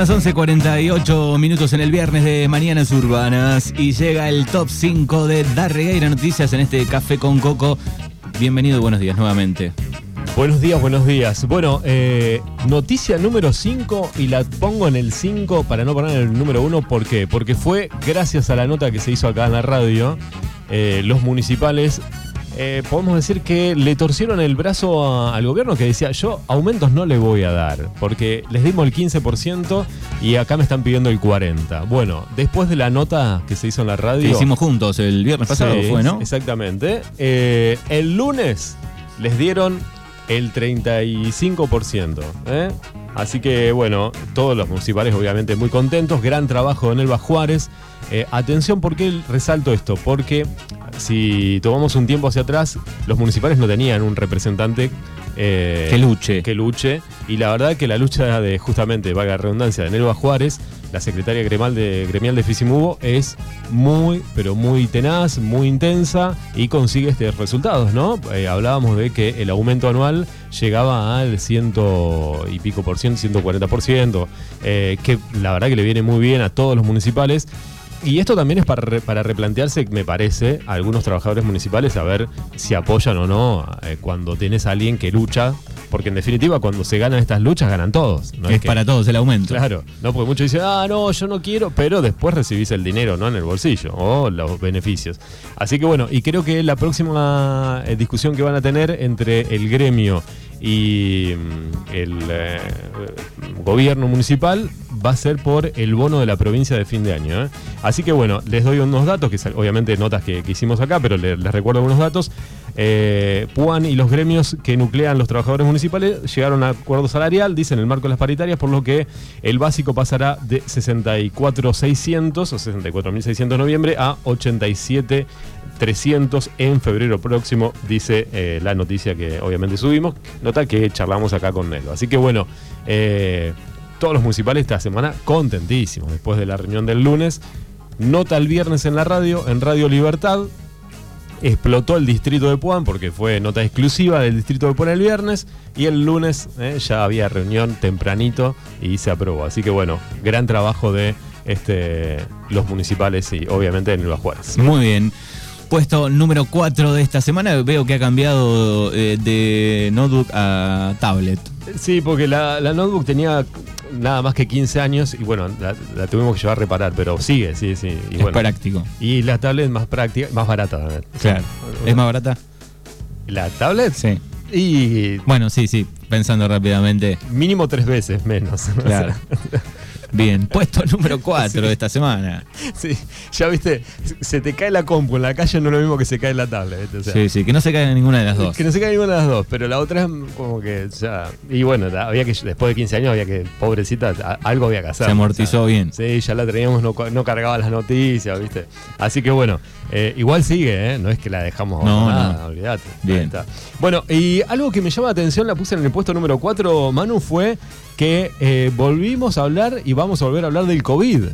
Las 11.48 minutos en el viernes de Mañanas Urbanas y llega el top 5 de Darregueira Noticias en este Café con Coco. Bienvenido y buenos días nuevamente. Buenos días, buenos días. Bueno, eh, noticia número 5 y la pongo en el 5 para no poner en el número 1. ¿Por qué? Porque fue gracias a la nota que se hizo acá en la radio. eh, los municipales, eh, podemos decir que le torcieron el brazo a- al gobierno que decía, yo aumentos no le voy a dar, porque les dimos el 15% y acá me están pidiendo el 40%. Bueno, después de la nota que se hizo en la radio... Que hicimos juntos el viernes pasado, Sí, fue, ¿no? Exactamente. Eh, el lunes les dieron el 35%. ¿eh? Así que, bueno, todos los municipales obviamente muy contentos. Gran trabajo en Elba Juárez. Eh, atención, ¿por qué resalto esto? Porque si tomamos un tiempo hacia atrás, los municipales no tenían un representante eh, Que luche. que luche. Y la verdad que la lucha de justamente, valga la redundancia, de Nelva Juárez, la secretaria gremial de, gremial de Fisimubo, es muy, pero muy tenaz, muy intensa y consigue estos resultados, ¿no? Eh, hablábamos de que el aumento anual llegaba al ciento y pico por ciento, 140 por ciento, eh, que la verdad que le viene muy bien a todos los municipales. Y esto también es para, re- para replantearse, me parece, a algunos trabajadores municipales a ver si apoyan o no eh, cuando tenés a alguien que lucha, porque en definitiva cuando se ganan estas luchas ganan todos. ¿no? es que- para todos el aumento. Claro, no, porque muchos dicen, ah, no, yo no quiero, pero después recibís el dinero, ¿no? En el bolsillo o los beneficios. Así que bueno, y creo que la próxima eh, discusión que van a tener entre el gremio y mm, el eh, gobierno municipal va a ser por el bono de la provincia de fin de año. ¿eh? Así que bueno, les doy unos datos, que obviamente notas que, hicimos acá, pero le- les recuerdo algunos datos. Eh, Puan y los gremios que nuclean los trabajadores municipales llegaron a acuerdo salarial, dicen en el marco de las paritarias, por lo que el básico pasará de 64.600 o 64.600 en noviembre a 87.300 en febrero próximo, dice eh, la noticia que obviamente subimos, nota que charlamos acá con Nelo. Así que bueno, eh, todos los municipales esta semana contentísimos después de la reunión del lunes. Nota el viernes en la radio, en Radio Libertad, explotó el distrito de Puan porque fue nota exclusiva del distrito de Puan el viernes y el lunes eh, ya había reunión tempranito y se aprobó. Así que bueno, gran trabajo de este, los municipales y obviamente de Nueva Juárez. Muy bien. Puesto número 4 de esta semana, veo que ha cambiado eh, de notebook a tablet. Sí, porque la, la notebook tenía nada más que 15 años y bueno, la, la tuvimos que llevar a reparar, pero sigue, sí, sí. Y, es bueno, práctico. y la tablet más práctica, más barata. Claro. ¿Es más barata? ¿La tablet? Sí. Y Bueno, sí, sí. Pensando rápidamente. mínimo tres veces menos. Claro. Bien. Puesto número 4 de esta semana. Sí, ya viste, se te cae la compu en la calle no es lo mismo que se cae la tablet. ¿viste? O sea, Sí, sí. Que no se caiga ninguna de las dos. Que no se cae ninguna de las dos, pero la otra es como que ya. Y bueno, había que después de 15 años había que, pobrecita, algo había que hacer. Se amortizó O sea, bien. Sí, ya la teníamos, no, no cargaba las noticias, ¿viste? Así que bueno, eh, igual sigue, ¿eh? No es que la dejamos No, no. olvídate. Bien. Está. Bueno, y algo que me llama la atención, la puse en el puesto número 4, Manu, fue que eh, volvimos a hablar y vamos a volver a hablar del COVID.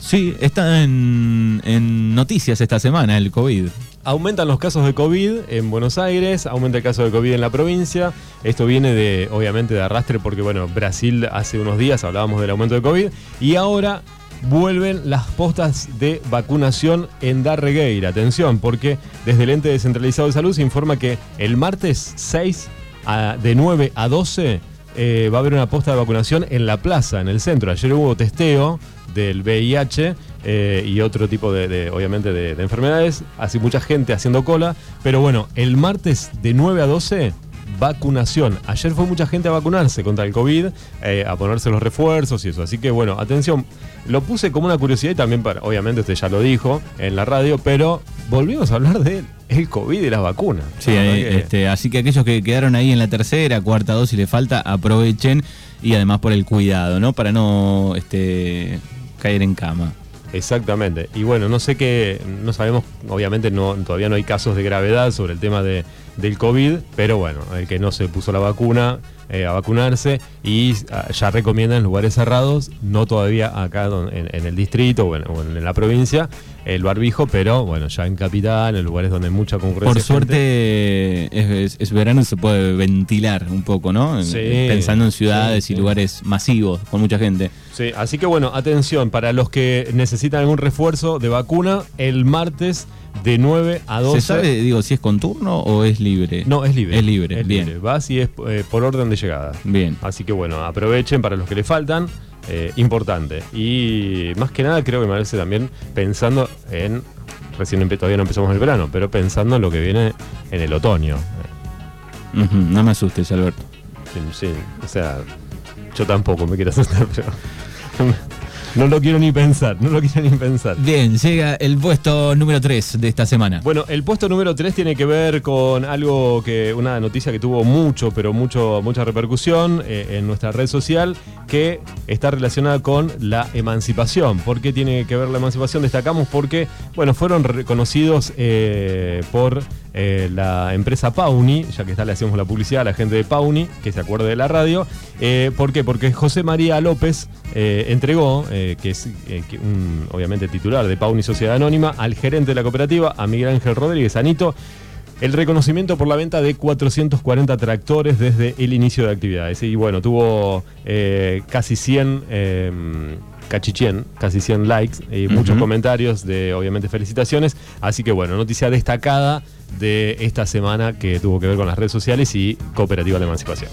Sí, está en, en noticias esta semana el COVID. Aumentan los casos de COVID en Buenos Aires, aumenta el caso de COVID en la provincia. Esto viene de, obviamente, de arrastre porque, bueno, Brasil hace unos días hablábamos del aumento de COVID y ahora vuelven las postas de vacunación en Darregueira. Atención, porque desde el ente descentralizado de salud se informa que el martes 6 a- de 9 a 12 eh, va a haber una posta de vacunación en la plaza, en el centro. Ayer hubo testeo del VIH eh, y otro tipo de, de, obviamente, de, de enfermedades. Así mucha gente haciendo cola. Pero bueno, el martes de 9 a 12, vacunación. Ayer fue mucha gente a vacunarse contra el COVID, eh, a ponerse los refuerzos y eso. Así que bueno, atención. Lo puse como una curiosidad y también para, obviamente usted ya lo dijo en la radio, pero volvimos a hablar de el COVID y las vacunas. Sí, eh, este, así que aquellos que quedaron ahí en la tercera, cuarta dosis le falta, aprovechen y además por el cuidado, ¿no? Para no este, caer en cama. Exactamente. Y bueno, no sé qué, no sabemos, obviamente no, todavía no hay casos de gravedad sobre el tema de, del COVID, pero bueno, el que no se puso la vacuna, eh, a vacunarse y ah, ya recomiendan lugares cerrados, no todavía acá en, el distrito o en, la provincia, el barbijo, pero bueno, ya en capital, en lugares donde hay mucha concurrencia. Por suerte es, verano y se puede ventilar un poco, ¿no? Pensando en ciudades y lugares masivos con mucha gente. Sí, así que bueno, atención, para los que necesitan algún refuerzo de vacuna, el martes de 9 a 12. ¿Se sabe, digo, si es con turno o es libre? No, es libre. Es libre, bien. Vas y es eh, por orden de llegada. Bien. Así que bueno, aprovechen para los que le faltan. Eh, importante. Y más que nada creo que me parece también pensando en, recién todavía no empezamos el verano, pero pensando en lo que viene en el otoño. no me asustes, Alberto. Sí, sí, o sea, yo tampoco me quiero asustar, pero... No lo quiero ni pensar, no lo quiero ni pensar. Bien, llega el puesto número 3 de esta semana. Bueno, el puesto número 3 tiene que ver con algo que, una noticia que tuvo mucho, pero mucho, mucha repercusión eh, en nuestra red social, que está relacionada con la emancipación. ¿Por qué tiene que ver la emancipación? Destacamos porque, bueno, fueron reconocidos eh, por eh, la empresa Pauni, ya que está le hacemos la publicidad a la gente de Pauni, que se acuerde de la radio. ¿Por qué? Porque José María López entregó eh, que es eh, un, obviamente titular de Pauni Sociedad Anónima, al gerente de la cooperativa, a Miguel Ángel Rodríguez Anito, el reconocimiento por la venta de 440 tractores desde el inicio de actividades. Y bueno, tuvo eh, casi 100 em, cachichien, casi 100 likes y muchos comentarios de, obviamente, felicitaciones. Así que bueno, noticia destacada de esta semana que tuvo que ver con las redes sociales y Cooperativa de Emancipación.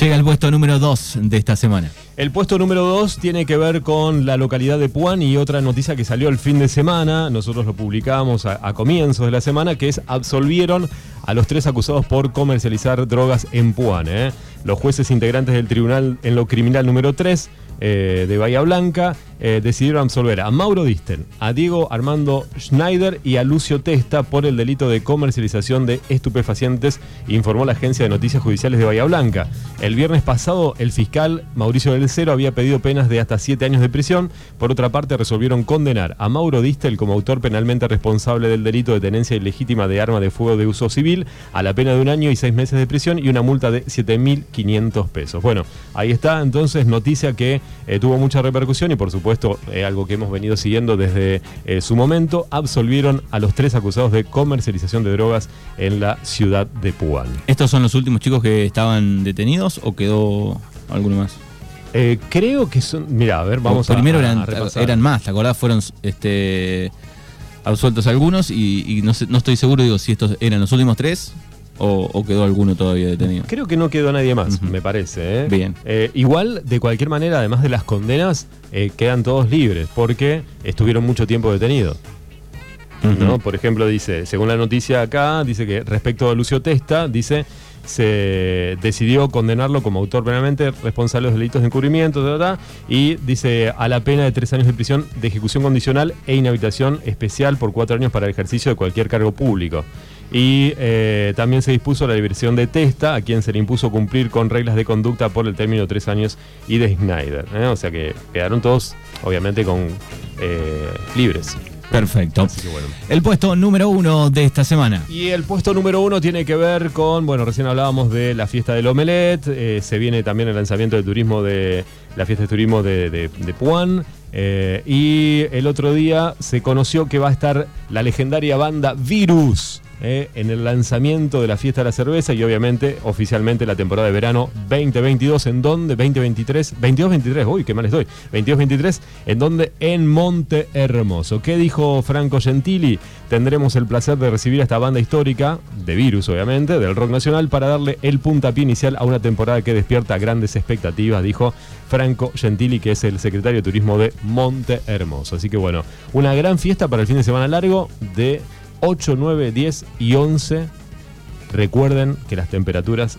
Llega el puesto número 2 de esta semana. El puesto número 2 tiene que ver con la localidad de Puan y otra noticia que salió el fin de semana, nosotros lo publicamos a, comienzos de la semana, que es absolvieron a los tres acusados por comercializar drogas en Puan. ¿eh? Los jueces integrantes del tribunal en lo criminal número 3 eh, de Bahía Blanca eh, decidieron absolver a Mauro Disten, a Diego Armando Schneider y a Lucio Testa por el delito de comercialización de estupefacientes, informó la agencia de noticias judiciales de Bahía Blanca. El viernes pasado, el fiscal Mauricio del Cero había pedido penas de hasta siete años de prisión. Por otra parte, resolvieron condenar a Mauro Distel como autor penalmente responsable del delito de tenencia ilegítima de arma de fuego de uso civil a la pena de un año y seis meses de prisión y una multa de 7.500 pesos. Bueno, ahí está entonces noticia que eh, tuvo mucha repercusión y por supuesto eh, algo que hemos venido siguiendo desde eh, su momento, absolvieron a los tres acusados de comercialización de drogas en la ciudad de Puan. ¿Estos son los últimos chicos que estaban detenidos o quedó alguno más? creo que son. Mira, a ver, vamos primero a. Eran, eran más, ¿te acordás? Fueron este, absueltos algunos y, no, no, estoy seguro, digo, si estos eran los últimos tres ¿O, quedó alguno todavía detenido? Creo que no quedó nadie más, me parece. ¿eh? Bien. Eh, igual, de cualquier manera, además de las condenas, eh, quedan todos libres porque estuvieron mucho tiempo detenidos. ¿No? Por ejemplo, dice, según la noticia acá, dice que respecto a Lucio Testa, dice se decidió condenarlo como autor penalmente responsable de los delitos de encubrimiento, y dice a la pena de tres años de prisión de ejecución condicional e inhabitación especial por cuatro años para el ejercicio de cualquier cargo público. Y eh, también se dispuso la diversión de Testa, a quien se le impuso cumplir con reglas de conducta por el término de tres años, y de Schneider. ¿eh? O sea que quedaron todos, obviamente, con eh, libres. Perfecto. El puesto número uno de esta semana. Y el puesto número uno tiene que ver con, bueno, recién hablábamos de la fiesta del Omelet, se viene también el lanzamiento de turismo de la fiesta de turismo de, de, de Puan. y el otro día se conoció que va a estar la legendaria banda Virus eh, en el lanzamiento de la fiesta de la cerveza y obviamente oficialmente la temporada de verano 2022, en donde 2023, 22-23, uy, qué mal estoy, 22-23, en donde en Monte Hermoso. ¿Qué dijo Franco Gentili? Tendremos el placer de recibir a esta banda histórica, de Virus obviamente, del rock nacional, para darle el puntapié inicial a una temporada que despierta grandes expectativas, dijo Franco Gentili, que es el secretario de Turismo de Monte Hermoso. Así que bueno, una gran fiesta para el fin de semana largo de 8, 9, 10 y 11. Recuerden que las temperaturas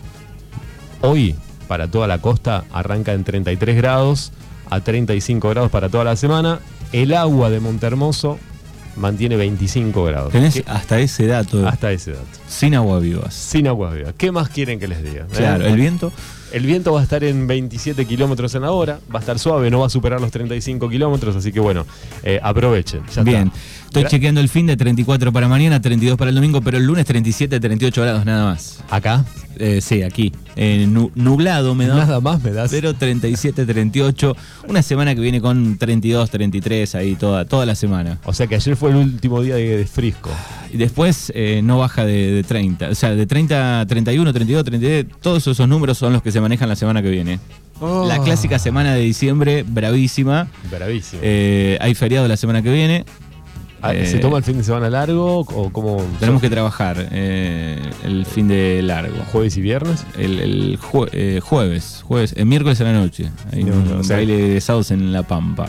hoy para toda la costa arranca en 33 grados a 35 grados para toda la semana. El agua de Montermoso mantiene 25 grados. Tenés hasta ese dato. Hasta ese dato. Sin agua vivas. Sin agua vivas. ¿Qué más quieren que les diga? Claro, el viento. El viento va a estar en 27 kilómetros en la hora, va a estar suave, no va a superar los 35 kilómetros, así que bueno, eh, aprovechen. ya Bien. está. Estoy chequeando el fin de 34 para mañana, 32 para el domingo, pero el lunes 37, 38 grados nada más. Acá, Eh, sí, aquí. Eh, nu- nublado me da. nada más me das. Pero 37, 38. Una semana que viene con 32, 33 ahí toda, toda la semana. O sea que ayer fue el último día de, de frisco. Y después eh, no baja de, de 30. O sea, de 30 a 31, 32, 33. Todos esos números son los que se manejan la semana que viene. La clásica semana de diciembre, bravísima. Bravísimo. Eh, hay feriado la semana que viene. Ah, ¿Se eh, toma el fin de semana largo o como Tenemos que trabajar eh, el fin de largo. jueves y viernes? El, el jue- eh, jueves, jueves, el miércoles a la noche. Hay No, un no, o sea- baile de sábados en La Pampa.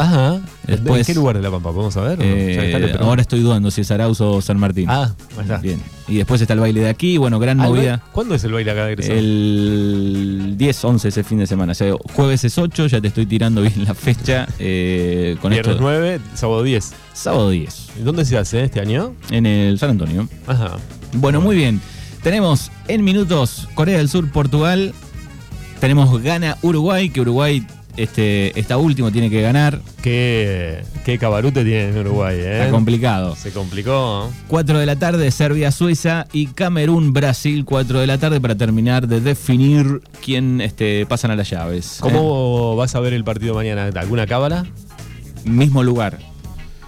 Ajá. Después- ¿En qué lugar de La Pampa? ¿Podemos saber? Eh, ahora estoy dudando si es Arauz o San Martín. Ah, está. Bien. Y después está el baile de aquí, bueno, gran Ah, movida. ¿Cuándo es el baile acá de egresado? El 10, 11 ese fin de semana. O sea, jueves es 8, ya te estoy tirando bien la fecha. eh, con Viernes esto. 9, sábado 10. Sábado 10, ¿Y dónde se hace este año? en el San Antonio. Ajá. Bueno, muy bien. Tenemos en minutos Corea del Sur, Portugal. Tenemos gana Uruguay, que Uruguay este, está último, tiene que ganar. ¿Qué, qué cabarute tiene en Uruguay, eh? Está complicado. Se complicó. 4 de la tarde, Serbia, Suiza y Camerún, Brasil, 4 de la tarde para terminar de definir quién este, pasan a las llaves. ¿Cómo vas a ver el partido mañana? ¿Alguna cábala? Eh, mismo lugar.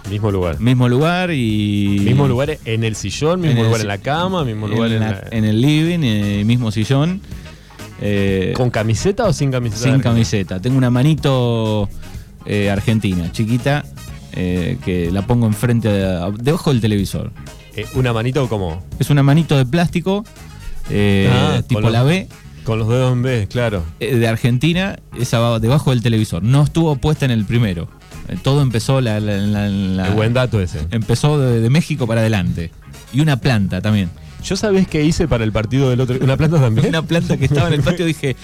Mismo lugar. Mismo lugar y. Mismo lugar en el sillón, mismo En el lugar en la cama, mismo lugar en, la- en el living, eh, mismo sillón. Eh, ¿Con camiseta o sin camiseta? sin camiseta. Tengo una manito eh, argentina, chiquita, eh, que la pongo enfrente, de- debajo del televisor. ¿Una manito como? Es una manito de plástico, Ah, tipo la B, Con los dedos en B, claro. de Argentina, esa va debajo del televisor. No estuvo puesta en el primero. Todo empezó la, la- la- la- El buen dato ese. empezó de, de México para adelante. Y una planta también. ¿Yo sabés qué hice para el partido del otro? ¿Una planta también? Una planta que estaba en el patio, dije,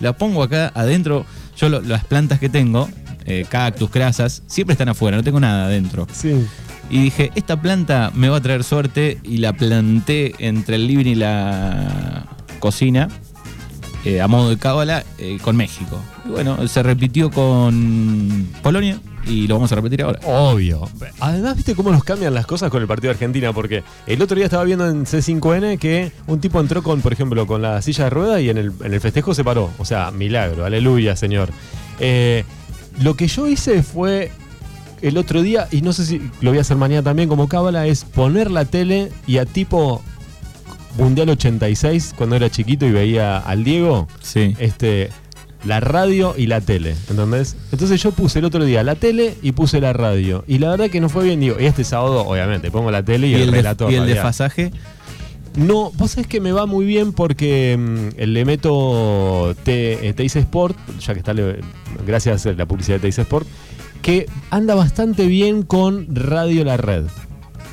la pongo acá adentro. Yo lo- las plantas que tengo, eh, cactus, crasas, siempre están afuera, no tengo nada adentro. Sí. Y dije, esta planta me va a traer suerte y la planté entre el living y la cocina, eh, a modo de cábala, eh, con México. Y bueno, se repitió con Polonia y lo vamos a repetir ahora. Obvio. Además, ¿viste cómo nos cambian las cosas con el partido de Argentina? Porque el otro día estaba viendo en C5N que un tipo entró con, por ejemplo, con la silla de rueda y en el, en el festejo se paró. O sea, milagro, aleluya, señor. Eh, lo que yo hice fue el otro día, y no sé si lo voy a hacer mañana también como cábala, es poner la tele y a tipo Mundial 86, cuando era chiquito y veía al Diego, Sí. este, la radio y la tele, ¿entendés? Entonces yo puse el otro día la tele y puse la radio. Y la verdad que no fue bien, digo, y este sábado, obviamente, pongo la tele y, Y el, el, relator. y el desfasaje, No, vos sabés que me va muy bien porque mm, le meto T- eh, Teis Sport, ya que está, le- gracias a la publicidad de Teis Sport, que anda bastante bien con Radio La Red.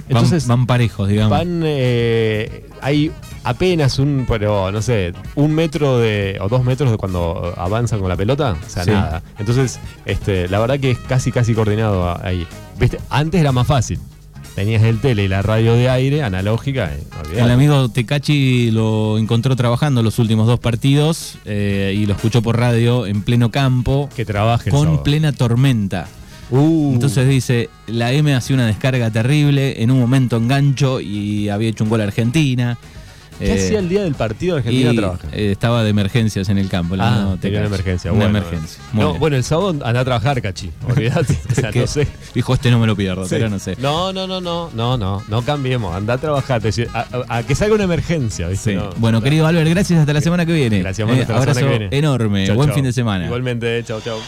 Entonces, van, van parejos, digamos. Van, eh, hay apenas un, pero no sé, un metro de, o dos metros de cuando avanzan con la pelota, o sea, Sí. nada. Entonces, este, la verdad que es casi, casi coordinado ahí. ¿Viste? Antes era más fácil. Tenías el tele y la radio de aire analógica. eh. El amigo Tecachi lo encontró trabajando los últimos dos partidos eh, y lo escuchó por radio en pleno campo que trabaje con plena tormenta. Uh, Entonces dice, la M hacía una descarga terrible, en un momento engancho y había hecho un gol a Argentina. ¿Qué Eh, hacía el día del partido de Argentina y, trabaja? eh, estaba de emergencias en el campo. el Ah, tenía una emergencia. Una bueno. emergencia. No, bueno, el sábado anda a trabajar, Cachi. Olvídate. o sea, no sé. Dijo, este no me lo pierdo, Sí. pero no sé. No, no, no, no, no, no, no cambiemos, anda a trabajar, a, a- a que salga una emergencia, ¿viste? Sí. No, bueno, no. querido Albert, gracias hasta la semana que viene. Gracias, Manu, Eh, hasta la semana que viene. enorme. Chau, Buen chau. fin de semana. Igualmente, chao, chao.